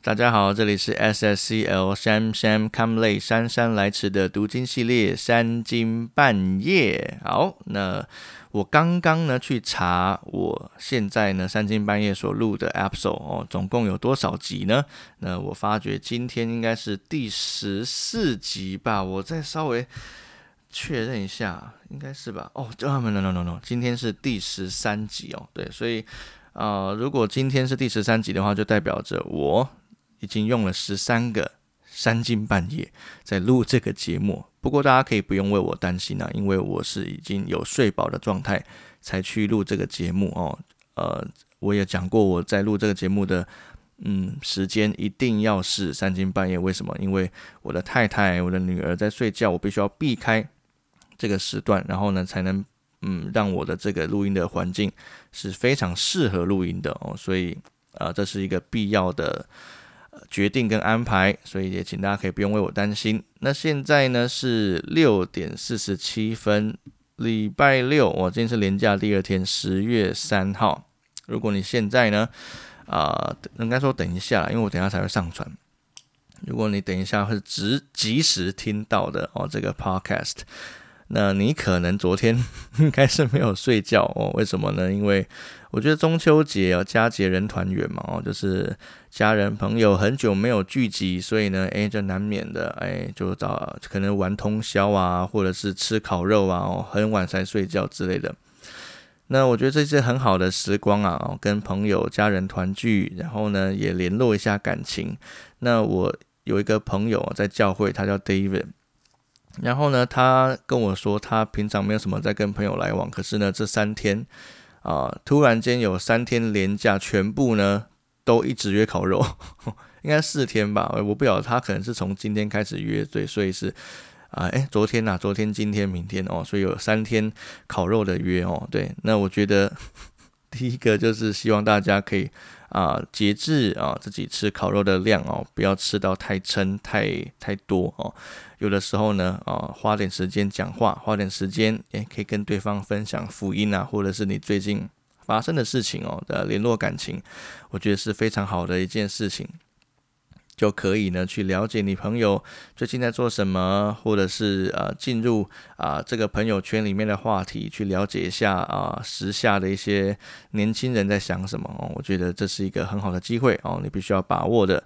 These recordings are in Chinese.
大家好，这里是 S S C L Sam Sam Come Late 姗姗来迟的读经系列三更半夜。好，那我刚刚呢去查，我现在呢三更半夜所录的 episode 哦，总共有多少集呢？那我发觉今天应该是第十四集吧，我再稍微确认一下，应该是吧？哦，no no no no no，今天是第十三集哦，对，所以啊，如果今天是第十三集的话，就代表着我。已经用了十三个三更半夜在录这个节目，不过大家可以不用为我担心啊，因为我是已经有睡饱的状态才去录这个节目哦。呃，我也讲过我在录这个节目的嗯时间一定要是三更半夜，为什么？因为我的太太、我的女儿在睡觉，我必须要避开这个时段，然后呢才能嗯让我的这个录音的环境是非常适合录音的哦。所以啊，这是一个必要的。决定跟安排，所以也请大家可以不用为我担心。那现在呢是六点四十七分，礼拜六，我今天是连假第二天，十月三号。如果你现在呢，啊，应该说等一下，因为我等下才会上传。如果你等一下会直及时听到的哦，这个 podcast。那你可能昨天 应该是没有睡觉哦？为什么呢？因为我觉得中秋节哦，佳节人团圆嘛哦，就是家人朋友很久没有聚集，所以呢，诶，就难免的，诶，就找可能玩通宵啊，或者是吃烤肉啊，哦，很晚才睡觉之类的。那我觉得这是很好的时光啊，哦，跟朋友家人团聚，然后呢，也联络一下感情。那我有一个朋友在教会，他叫 David。然后呢，他跟我说，他平常没有什么在跟朋友来往，可是呢，这三天啊，突然间有三天连假，全部呢都一直约烤肉，应该四天吧，我不晓得他可能是从今天开始约，对，所以是啊，哎，昨天呐，昨天、今天、明天哦，所以有三天烤肉的约哦，对，那我觉得 第一个就是希望大家可以。啊，节制啊，自己吃烤肉的量哦，不要吃到太撑、太太多哦。有的时候呢，啊，花点时间讲话，花点时间，也可以跟对方分享福音啊，或者是你最近发生的事情哦的联络感情，我觉得是非常好的一件事情。就可以呢，去了解你朋友最近在做什么，或者是呃进入啊这个朋友圈里面的话题，去了解一下啊时下的一些年轻人在想什么哦。我觉得这是一个很好的机会哦，你必须要把握的。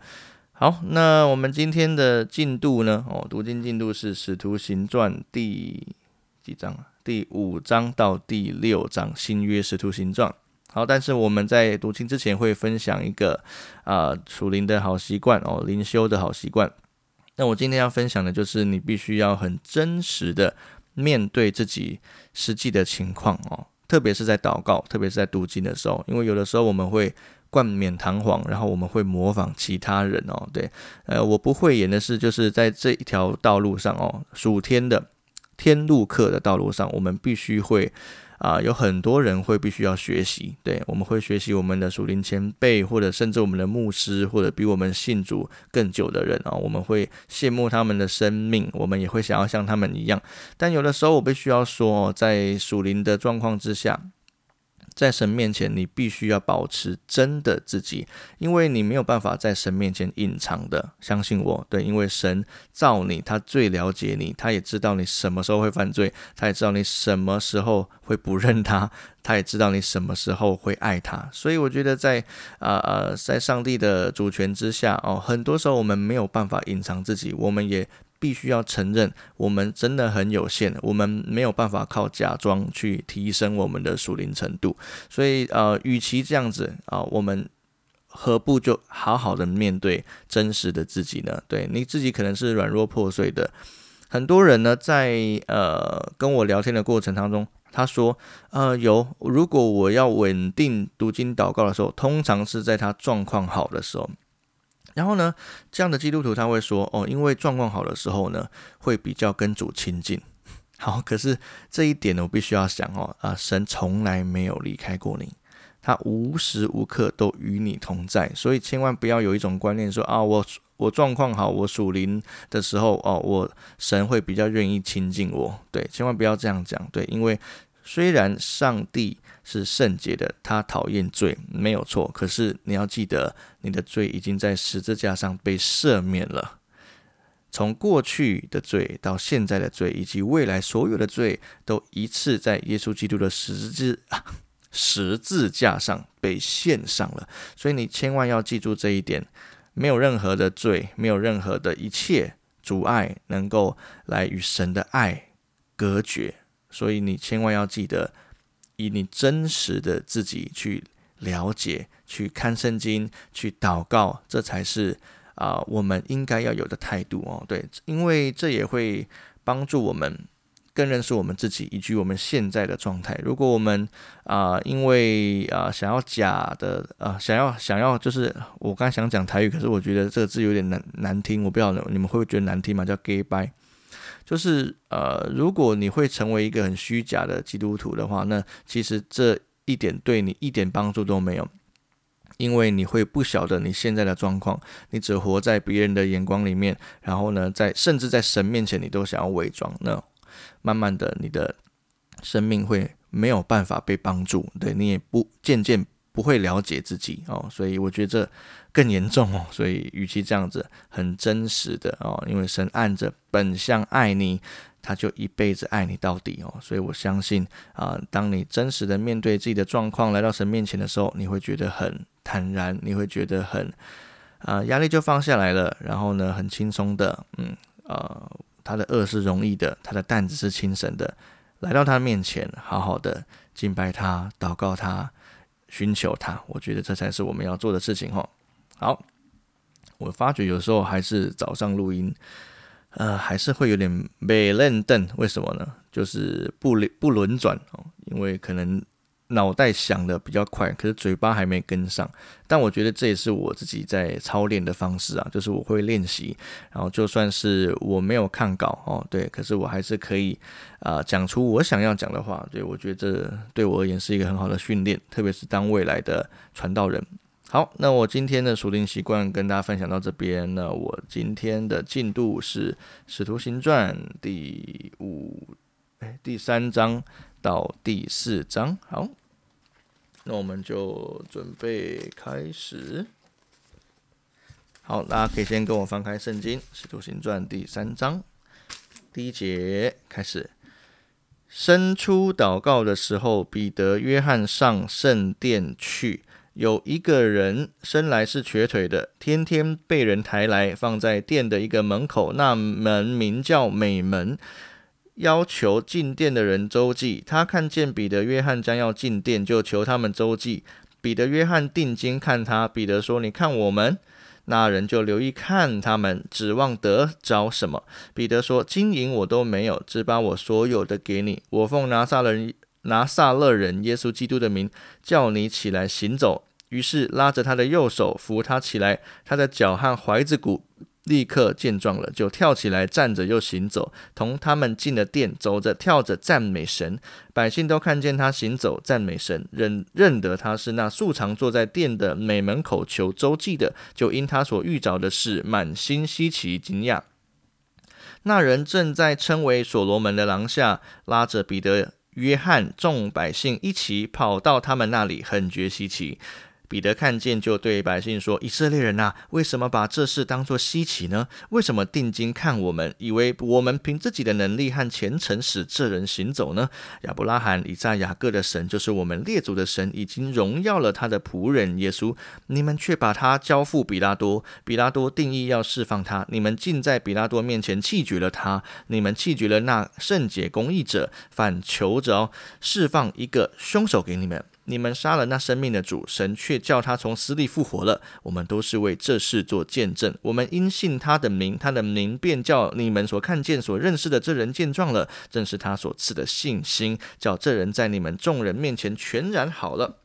好，那我们今天的进度呢？哦，读经进度是《使徒行传》第几章？第五章到第六章，新约《使徒行传》。好，但是我们在读经之前会分享一个啊属灵的好习惯哦，灵修的好习惯。那我今天要分享的就是你必须要很真实的面对自己实际的情况哦，特别是在祷告，特别是在读经的时候，因为有的时候我们会冠冕堂皇，然后我们会模仿其他人哦。对，呃，我不会演的是，就是在这一条道路上哦，属天的天路客的道路上，我们必须会。啊，有很多人会必须要学习，对，我们会学习我们的属灵前辈，或者甚至我们的牧师，或者比我们信主更久的人啊，我们会羡慕他们的生命，我们也会想要像他们一样。但有的时候，我必须要说，在属灵的状况之下。在神面前，你必须要保持真的自己，因为你没有办法在神面前隐藏的。相信我，对，因为神造你，他最了解你，他也知道你什么时候会犯罪，他也知道你什么时候会不认他，他也知道你什么时候会爱他。所以我觉得，在啊呃，在上帝的主权之下哦，很多时候我们没有办法隐藏自己，我们也。必须要承认，我们真的很有限，我们没有办法靠假装去提升我们的属灵程度。所以，呃，与其这样子啊，我们何不就好好的面对真实的自己呢？对你自己可能是软弱破碎的。很多人呢，在呃跟我聊天的过程当中，他说，呃，有如果我要稳定读经祷告的时候，通常是在他状况好的时候。然后呢，这样的基督徒他会说：“哦，因为状况好的时候呢，会比较跟主亲近。好，可是这一点呢，我必须要想哦，啊，神从来没有离开过你，他无时无刻都与你同在。所以千万不要有一种观念说啊，我我状况好，我属灵的时候哦，我神会比较愿意亲近我。对，千万不要这样讲。对，因为虽然上帝是圣洁的，他讨厌罪，没有错。可是你要记得，你的罪已经在十字架上被赦免了。从过去的罪到现在的罪，以及未来所有的罪，都一次在耶稣基督的十字十字架上被献上了。所以你千万要记住这一点：没有任何的罪，没有任何的一切阻碍，能够来与神的爱隔绝。所以你千万要记得，以你真实的自己去了解、去看圣经、去祷告，这才是啊我们应该要有的态度哦。对，因为这也会帮助我们更认识我们自己以及我们现在的状态。如果我们啊因为啊想要假的啊想要想要就是我刚想讲台语，可是我觉得这个字有点难难听，我不知道你们会不会觉得难听嘛？叫 gay bye。就是呃，如果你会成为一个很虚假的基督徒的话，那其实这一点对你一点帮助都没有，因为你会不晓得你现在的状况，你只活在别人的眼光里面，然后呢，在甚至在神面前你都想要伪装，那慢慢的你的生命会没有办法被帮助，对你也不渐渐。不会了解自己哦，所以我觉得更严重哦。所以，与其这样子很真实的哦，因为神按着本相爱你，他就一辈子爱你到底哦。所以我相信啊，当你真实的面对自己的状况，来到神面前的时候，你会觉得很坦然，你会觉得很啊，压力就放下来了。然后呢，很轻松的，嗯呃，他的恶是容易的，他的担子是轻省的，来到他面前，好好的敬拜他，祷告他。寻求他，我觉得这才是我们要做的事情哦。好，我发觉有时候还是早上录音，呃，还是会有点没认凳，为什么呢？就是不不轮转哦，因为可能。脑袋想的比较快，可是嘴巴还没跟上。但我觉得这也是我自己在操练的方式啊，就是我会练习，然后就算是我没有看稿哦，对，可是我还是可以啊讲出我想要讲的话。对我觉得这对我而言是一个很好的训练，特别是当未来的传道人。好，那我今天的属灵习惯跟大家分享到这边。那我今天的进度是《使徒行传》第五哎第三章到第四章。好。那我们就准备开始。好，大家可以先跟我翻开圣经《使徒行传》第三章第一节开始。伸出祷告的时候，彼得、约翰上圣殿去。有一个人生来是瘸腿的，天天被人抬来，放在店的一个门口，那门名叫美门。要求进店的人周记，他看见彼得、约翰将要进店，就求他们周记。彼得、约翰定睛看他，彼得说：“你看我们。”那人就留意看他们，指望得着什么？彼得说：“金银我都没有，只把我所有的给你。我奉拿撒勒人拿撒勒人耶稣基督的名，叫你起来行走。”于是拉着他的右手扶他起来，他的脚和踝子骨。立刻见状了，就跳起来站着又行走，同他们进了殿，走着跳着赞美神。百姓都看见他行走赞美神，认认得他是那素常坐在殿的美门口求周记的，就因他所遇着的事满心稀奇惊讶。那人正在称为所罗门的廊下，拉着彼得、约翰众百姓一起跑到他们那里，很觉稀奇。彼得看见，就对百姓说：“以色列人呐，为什么把这事当作稀奇呢？为什么定睛看我们，以为我们凭自己的能力和虔诚使这人行走呢？亚伯拉罕、以撒、雅各的神，就是我们列祖的神，已经荣耀了他的仆人耶稣。你们却把他交付比拉多，比拉多定义要释放他，你们竟在比拉多面前弃绝了他。你们弃绝了那圣洁公义者，反求着释放一个凶手给你们。”你们杀了那生命的主，神却叫他从死里复活了。我们都是为这事做见证。我们因信他的名，他的名便叫你们所看见、所认识的这人见状了。正是他所赐的信心，叫这人在你们众人面前全然好了。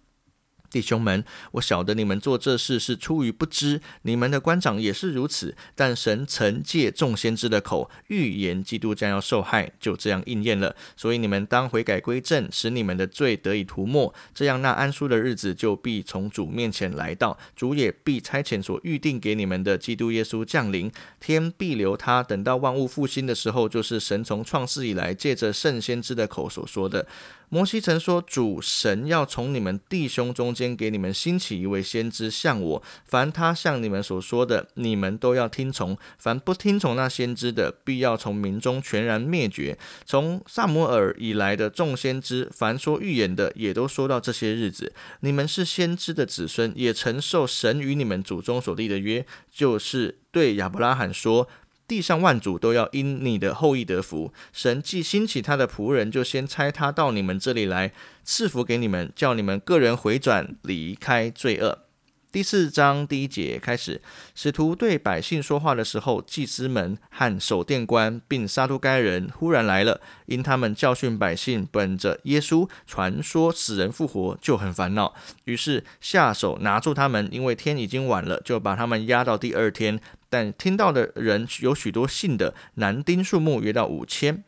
弟兄们，我晓得你们做这事是出于不知，你们的官长也是如此。但神曾借众先知的口预言基督将要受害，就这样应验了。所以你们当悔改归正，使你们的罪得以涂抹，这样那安舒的日子就必从主面前来到，主也必差遣所预定给你们的基督耶稣降临，天必留他，等到万物复兴的时候，就是神从创世以来借着圣先知的口所说的。摩西曾说：“主神要从你们弟兄中间给你们兴起一位先知，像我。凡他向你们所说的，你们都要听从；凡不听从那先知的，必要从民中全然灭绝。”从萨摩尔以来的众先知，凡说预言的，也都说到这些日子。你们是先知的子孙，也承受神与你们祖宗所立的约，就是对亚伯拉罕说。地上万族都要因你的后裔得福。神既兴起他的仆人，就先差他到你们这里来赐福给你们，叫你们个人回转，离开罪恶。第四章第一节开始，使徒对百姓说话的时候，祭司们和守殿官并撒都该人忽然来了，因他们教训百姓，本着耶稣传说死人复活，就很烦恼，于是下手拿住他们，因为天已经晚了，就把他们押到第二天。但听到的人有许多信的，男丁数目约到五千。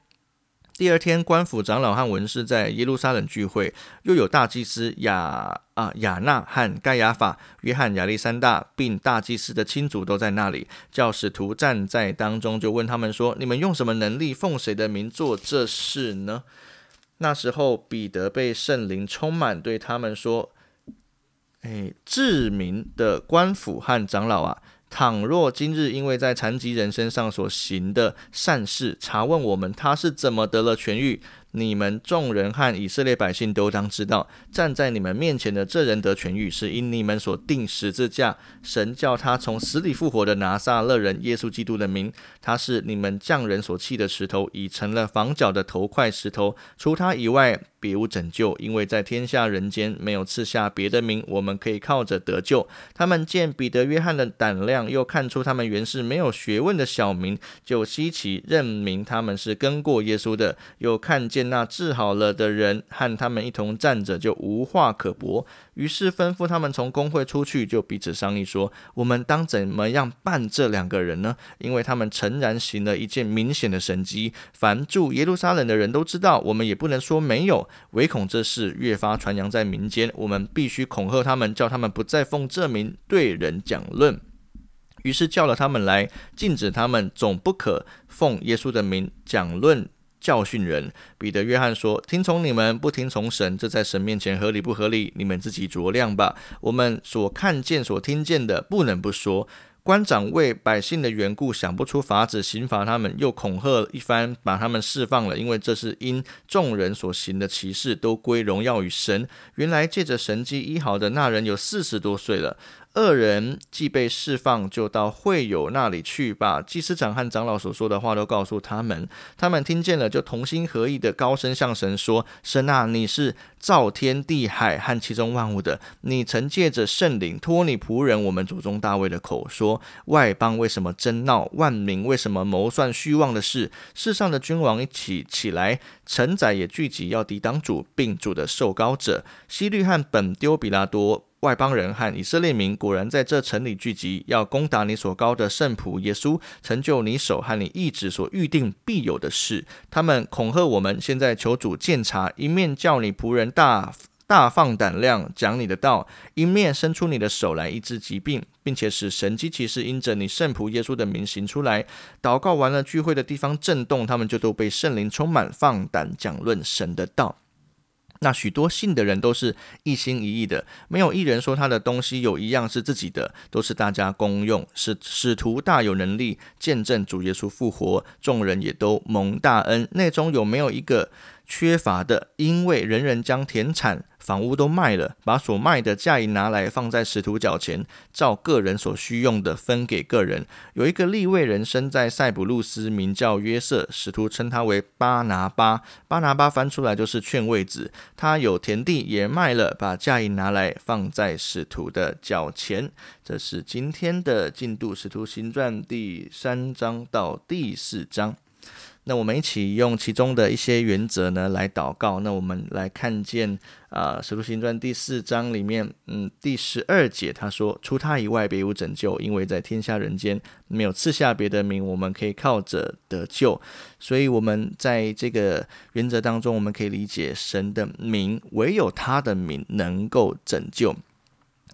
第二天，官府长老和文士在耶路撒冷聚会，又有大祭司亚啊亚纳和盖亚法、约翰、亚历山大，并大祭司的亲族都在那里。教使徒站在当中，就问他们说：“你们用什么能力，奉谁的名做这事呢？”那时候，彼得被圣灵充满，对他们说：“哎，治民的官府和长老啊！”倘若今日因为在残疾人身上所行的善事，查问我们他是怎么得了痊愈。你们众人和以色列百姓都当知道，站在你们面前的这人得痊愈，是因你们所定十字架，神叫他从死里复活的拿撒勒人耶稣基督的名。他是你们匠人所弃的石头，已成了房角的头块石头。除他以外，别无拯救，因为在天下人间没有赐下别的名，我们可以靠着得救。他们见彼得、约翰的胆量，又看出他们原是没有学问的小民，就稀奇，认明他们是跟过耶稣的，又看见。那治好了的人和他们一同站着，就无话可驳。于是吩咐他们从工会出去，就彼此商议说：“我们当怎么样办这两个人呢？因为他们诚然行了一件明显的神迹，凡住耶路撒冷的人都知道。我们也不能说没有，唯恐这事越发传扬在民间。我们必须恐吓他们，叫他们不再奉这名对人讲论。于是叫了他们来，禁止他们，总不可奉耶稣的名讲论。”教训人，彼得、约翰说：“听从你们，不听从神，这在神面前合理不合理？你们自己酌量吧。我们所看见、所听见的，不能不说。”官长为百姓的缘故想不出法子刑罚他们，又恐吓一番，把他们释放了。因为这是因众人所行的奇事，都归荣耀与神。原来借着神迹医好的那人有四十多岁了。二人既被释放，就到会友那里去，把祭司长和长老所说的话都告诉他们。他们听见了，就同心合意的高声向神说：“神啊，你是造天地海和其中万物的，你曾借着圣灵托你仆人我们祖宗大卫的口说：外邦为什么争闹？万民为什么谋算虚妄的事？世上的君王一起起来，臣宰也聚集，要抵挡主，并主的受膏者。希律和本丢比拉多。”外邦人和以色列民果然在这城里聚集，要攻打你所高的圣仆耶稣，成就你手和你意志所预定必有的事。他们恐吓我们，现在求主鉴察，一面叫你仆人大大放胆量讲你的道，一面伸出你的手来医治疾病，并且使神机骑士因着你圣仆耶稣的名行出来。祷告完了，聚会的地方震动，他们就都被圣灵充满，放胆讲论神的道。那许多信的人都是一心一意的，没有一人说他的东西有一样是自己的，都是大家公用。使使徒大有能力见证主耶稣复活，众人也都蒙大恩。内中有没有一个？缺乏的，因为人人将田产、房屋都卖了，把所卖的价银拿来放在使徒脚前，照个人所需用的分给个人。有一个立位人生在塞浦路斯，名叫约瑟，使徒称他为巴拿巴。巴拿巴翻出来就是劝慰子。他有田地也卖了，把价银拿来放在使徒的脚前。这是今天的进度，《使徒行传》第三章到第四章。那我们一起用其中的一些原则呢来祷告。那我们来看见啊，《使徒行传》第四章里面，嗯，第十二节他说：“除他以外，别无拯救，因为在天下人间没有赐下别的名，我们可以靠着得救。”所以，我们在这个原则当中，我们可以理解神的名，唯有他的名能够拯救。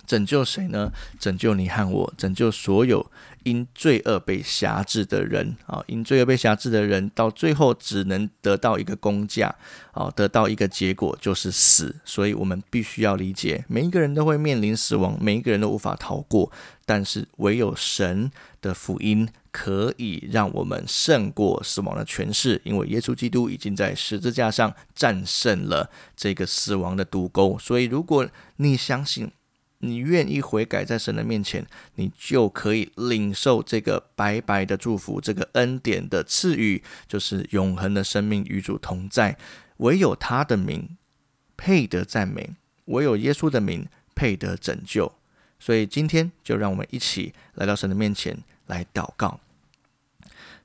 拯救谁呢？拯救你和我，拯救所有因罪恶被辖制的人啊！因罪恶被辖制的人，到最后只能得到一个公价啊，得到一个结果就是死。所以，我们必须要理解，每一个人都会面临死亡，每一个人都无法逃过。但是，唯有神的福音可以让我们胜过死亡的权势，因为耶稣基督已经在十字架上战胜了这个死亡的毒钩。所以，如果你相信，你愿意悔改，在神的面前，你就可以领受这个白白的祝福，这个恩典的赐予，就是永恒的生命与主同在。唯有他的名配得赞美，唯有耶稣的名配得拯救。所以今天就让我们一起来到神的面前来祷告。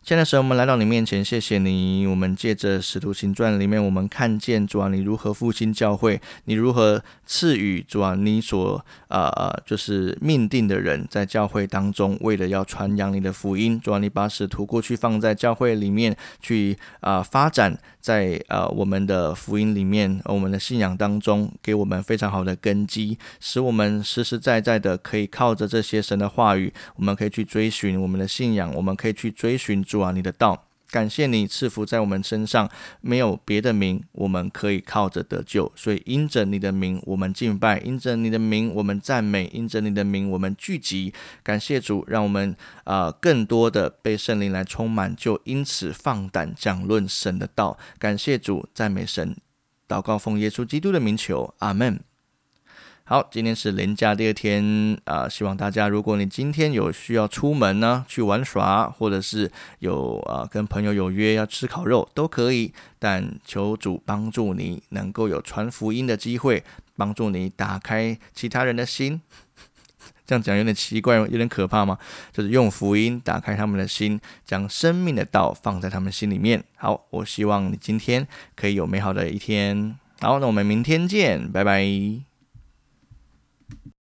现在神，我们来到你面前，谢谢你。我们借着《使徒行传》里面，我们看见主啊，你如何复兴教会，你如何赐予主啊，你所呃呃，就是命定的人在教会当中，为了要传扬你的福音，主啊，你把使徒过去放在教会里面去啊发展。在呃我们的福音里面，我们的信仰当中，给我们非常好的根基，使我们实实在在的可以靠着这些神的话语，我们可以去追寻我们的信仰，我们可以去追寻主啊你的道。感谢你赐福在我们身上，没有别的名，我们可以靠着得救。所以因着你的名，我们敬拜；因着你的名，我们赞美；因着你的名，我们聚集。感谢主，让我们啊更多的被圣灵来充满，就因此放胆讲论神的道。感谢主，赞美神，祷告奉耶稣基督的名求，阿门。好，今天是连假第二天啊，希望大家，如果你今天有需要出门呢，去玩耍，或者是有啊跟朋友有约要吃烤肉，都可以。但求主帮助你能够有传福音的机会，帮助你打开其他人的心。这样讲有点奇怪，有点可怕吗？就是用福音打开他们的心，将生命的道放在他们心里面。好，我希望你今天可以有美好的一天。好，那我们明天见，拜拜。